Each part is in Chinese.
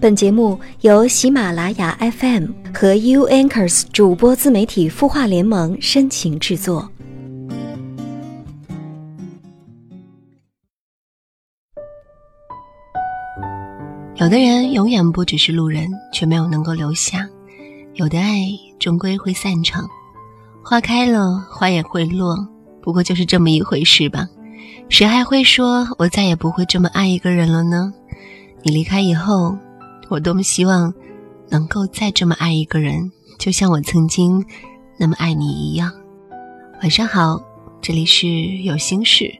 本节目由喜马拉雅 FM 和 U Anchors 主播自媒体孵化联盟深情制作。有的人永远不只是路人，却没有能够留下；有的爱终归会散场，花开了，花也会落，不过就是这么一回事吧。谁还会说我再也不会这么爱一个人了呢？你离开以后。我多么希望能够再这么爱一个人，就像我曾经那么爱你一样。晚上好，这里是有心事，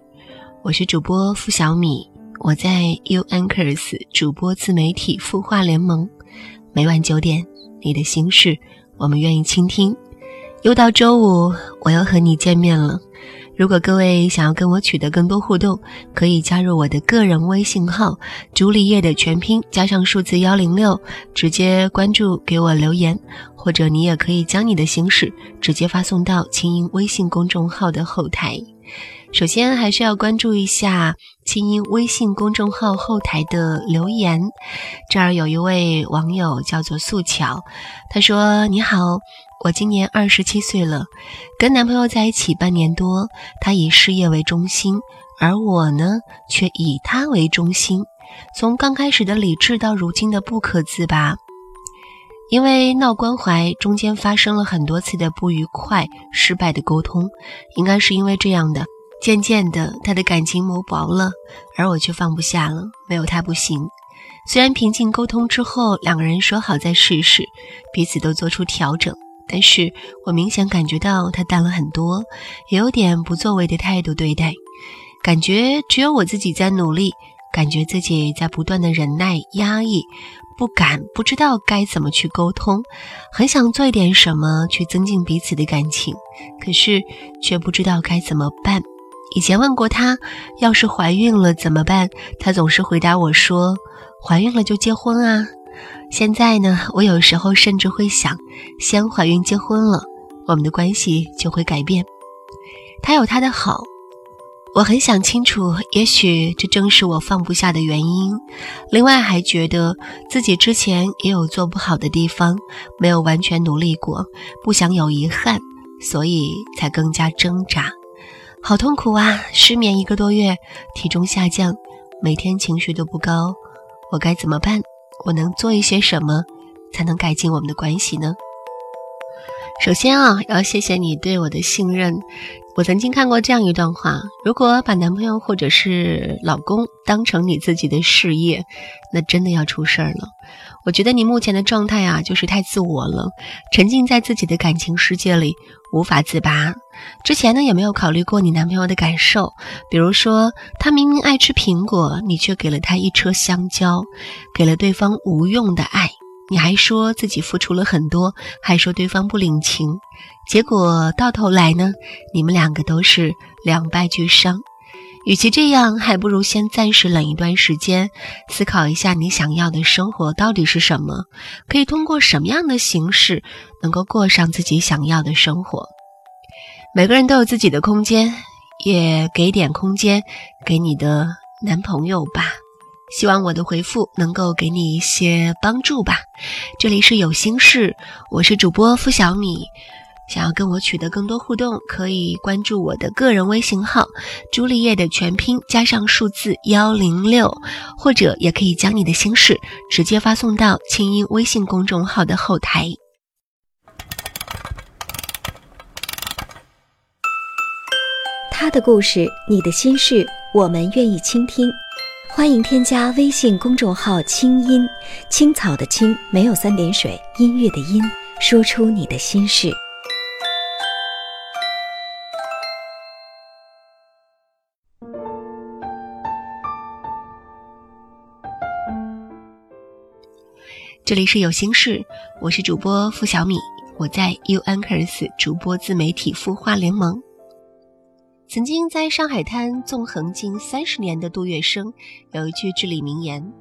我是主播付小米，我在 U Anchors 主播自媒体孵化联盟，每晚九点，你的心事我们愿意倾听。又到周五，我又和你见面了。如果各位想要跟我取得更多互动，可以加入我的个人微信号“朱丽叶”的全拼加上数字幺零六，直接关注给我留言，或者你也可以将你的心事直接发送到清音微信公众号的后台。首先还是要关注一下清音微信公众号后台的留言，这儿有一位网友叫做素巧，他说：“你好。”我今年二十七岁了，跟男朋友在一起半年多，他以事业为中心，而我呢，却以他为中心。从刚开始的理智到如今的不可自拔，因为闹关怀，中间发生了很多次的不愉快、失败的沟通，应该是因为这样的。渐渐的，他的感情磨薄了，而我却放不下了，没有他不行。虽然平静沟通之后，两个人说好再试试，彼此都做出调整。但是我明显感觉到他淡了很多，也有点不作为的态度对待，感觉只有我自己在努力，感觉自己在不断的忍耐压抑，不敢不知道该怎么去沟通，很想做一点什么去增进彼此的感情，可是却不知道该怎么办。以前问过他，要是怀孕了怎么办，他总是回答我说，怀孕了就结婚啊。现在呢，我有时候甚至会想，先怀孕结婚了，我们的关系就会改变。他有他的好，我很想清楚，也许这正是我放不下的原因。另外，还觉得自己之前也有做不好的地方，没有完全努力过，不想有遗憾，所以才更加挣扎。好痛苦啊！失眠一个多月，体重下降，每天情绪都不高，我该怎么办？我能做一些什么，才能改进我们的关系呢？首先啊，要谢谢你对我的信任。我曾经看过这样一段话：如果把男朋友或者是老公当成你自己的事业，那真的要出事儿了。我觉得你目前的状态啊，就是太自我了，沉浸在自己的感情世界里，无法自拔。之前呢，也没有考虑过你男朋友的感受，比如说他明明爱吃苹果，你却给了他一车香蕉，给了对方无用的爱。你还说自己付出了很多，还说对方不领情，结果到头来呢，你们两个都是两败俱伤。与其这样，还不如先暂时冷一段时间，思考一下你想要的生活到底是什么，可以通过什么样的形式能够过上自己想要的生活。每个人都有自己的空间，也给点空间给你的男朋友吧。希望我的回复能够给你一些帮助吧。这里是有心事，我是主播付小米。想要跟我取得更多互动，可以关注我的个人微信号“朱丽叶”的全拼加上数字幺零六，或者也可以将你的心事直接发送到清音微信公众号的后台。他的故事，你的心事，我们愿意倾听。欢迎添加微信公众号“清音青草”的青没有三点水，音乐的音，说出你的心事。这里是有心事，我是主播付小米，我在 U Anchors 主播自媒体孵化联盟。曾经在上海滩纵横近三十年的杜月笙有一句至理名言：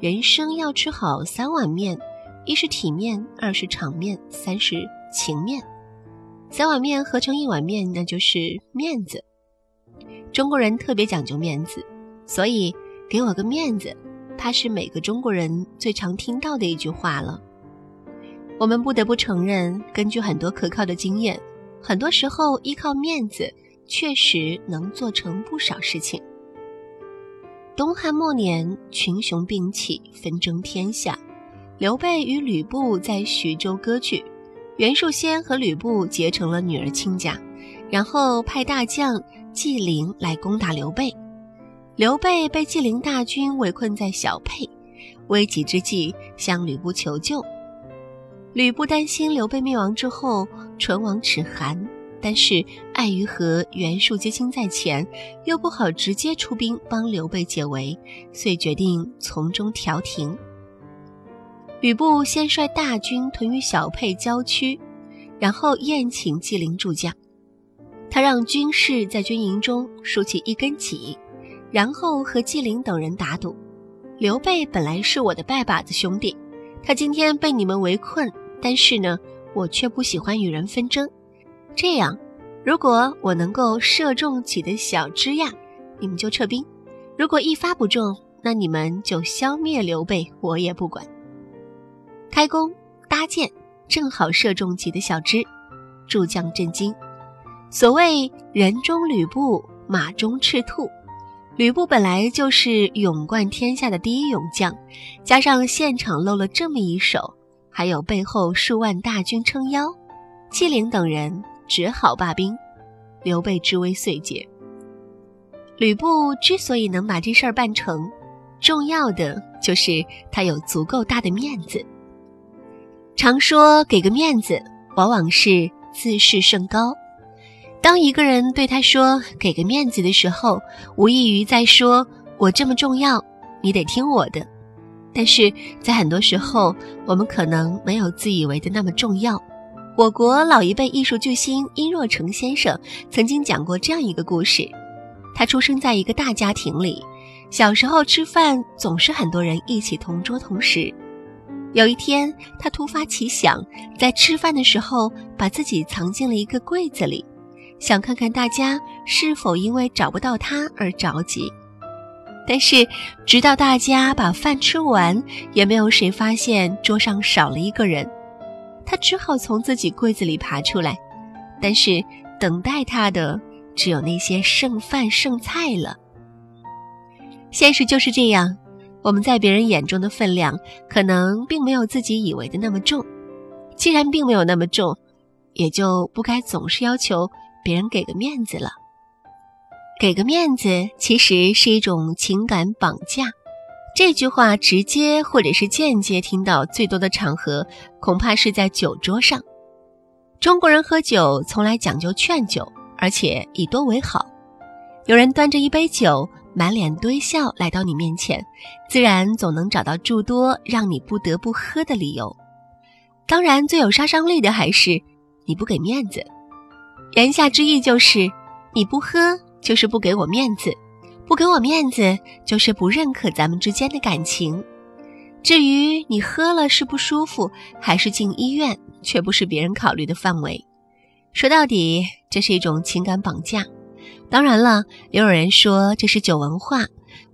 人生要吃好三碗面，一是体面，二是场面，三是情面。三碗面合成一碗面，那就是面子。中国人特别讲究面子，所以给我个面子，怕是每个中国人最常听到的一句话了。我们不得不承认，根据很多可靠的经验，很多时候依靠面子确实能做成不少事情。东汉末年，群雄并起，纷争天下。刘备与吕布在徐州割据，袁术先和吕布结成了女儿亲家，然后派大将纪灵来攻打刘备。刘备被纪灵大军围困在小沛，危急之际向吕布求救。吕布担心刘备灭亡之后唇亡齿寒，但是碍于和袁术结亲在前，又不好直接出兵帮刘备解围，遂决定从中调停。吕布先率大军屯于小沛郊区，然后宴请纪灵助将。他让军士在军营中竖起一根戟，然后和纪灵等人打赌：刘备本来是我的拜把子兄弟，他今天被你们围困，但是呢，我却不喜欢与人纷争。这样，如果我能够射中几的小枝桠，你们就撤兵；如果一发不中，那你们就消灭刘备，我也不管。开弓搭箭，正好射中几的小枝，诸将震惊。所谓人中吕布，马中赤兔。吕布本来就是勇冠天下的第一勇将，加上现场露了这么一手，还有背后数万大军撑腰，纪灵等人只好罢兵。刘备之危遂解。吕布之所以能把这事儿办成，重要的就是他有足够大的面子。常说给个面子，往往是自视甚高。当一个人对他说“给个面子”的时候，无异于在说“我这么重要，你得听我的”。但是在很多时候，我们可能没有自以为的那么重要。我国老一辈艺术巨星殷若成先生曾经讲过这样一个故事：他出生在一个大家庭里，小时候吃饭总是很多人一起同桌同食。有一天，他突发奇想，在吃饭的时候把自己藏进了一个柜子里，想看看大家是否因为找不到他而着急。但是，直到大家把饭吃完，也没有谁发现桌上少了一个人。他只好从自己柜子里爬出来，但是等待他的只有那些剩饭剩菜了。现实就是这样。我们在别人眼中的分量，可能并没有自己以为的那么重。既然并没有那么重，也就不该总是要求别人给个面子了。给个面子其实是一种情感绑架。这句话直接或者是间接听到最多的场合，恐怕是在酒桌上。中国人喝酒从来讲究劝酒，而且以多为好。有人端着一杯酒。满脸堆笑来到你面前，自然总能找到诸多让你不得不喝的理由。当然，最有杀伤力的还是你不给面子。言下之意就是，你不喝就是不给我面子，不给我面子就是不认可咱们之间的感情。至于你喝了是不舒服还是进医院，却不是别人考虑的范围。说到底，这是一种情感绑架。当然了，也有人说这是酒文化。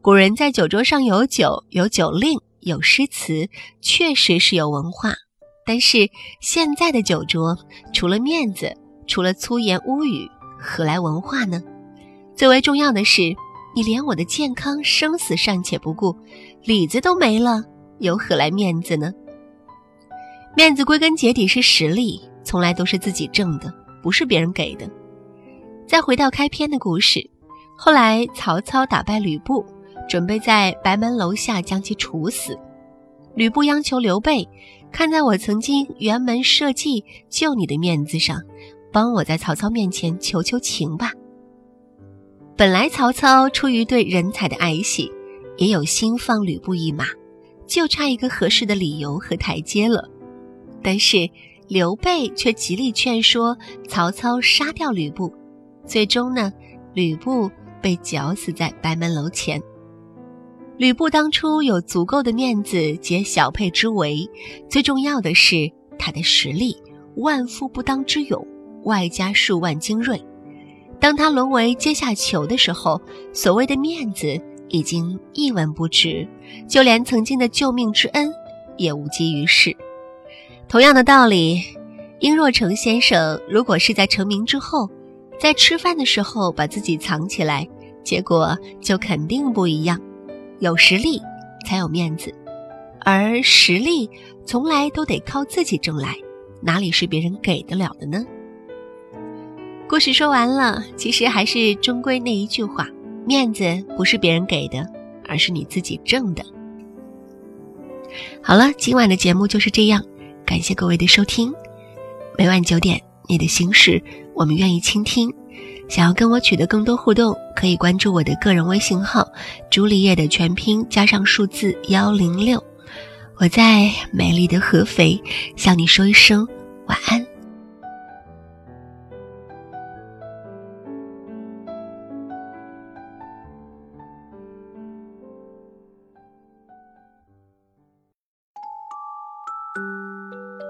古人在酒桌上有酒、有酒令、有诗词，确实是有文化。但是现在的酒桌，除了面子，除了粗言污语，何来文化呢？最为重要的是，你连我的健康、生死尚且不顾，里子都没了，有何来面子呢？面子归根结底是实力，从来都是自己挣的，不是别人给的。再回到开篇的故事，后来曹操打败吕布，准备在白门楼下将其处死。吕布央求刘备，看在我曾经辕门射戟救你的面子上，帮我在曹操面前求求情吧。本来曹操出于对人才的爱惜，也有心放吕布一马，就差一个合适的理由和台阶了。但是刘备却极力劝说曹操杀掉吕布。最终呢，吕布被绞死在白门楼前。吕布当初有足够的面子解小沛之围，最重要的是他的实力，万夫不当之勇，外加数万精锐。当他沦为阶下囚的时候，所谓的面子已经一文不值，就连曾经的救命之恩也无济于事。同样的道理，殷若成先生如果是在成名之后，在吃饭的时候把自己藏起来，结果就肯定不一样。有实力才有面子，而实力从来都得靠自己挣来，哪里是别人给得了的呢？故事说完了，其实还是终归那一句话：面子不是别人给的，而是你自己挣的。好了，今晚的节目就是这样，感谢各位的收听。每晚九点，你的心事我们愿意倾听。想要跟我取得更多互动，可以关注我的个人微信号“朱丽叶”的全拼加上数字幺零六。我在美丽的合肥向你说一声晚安。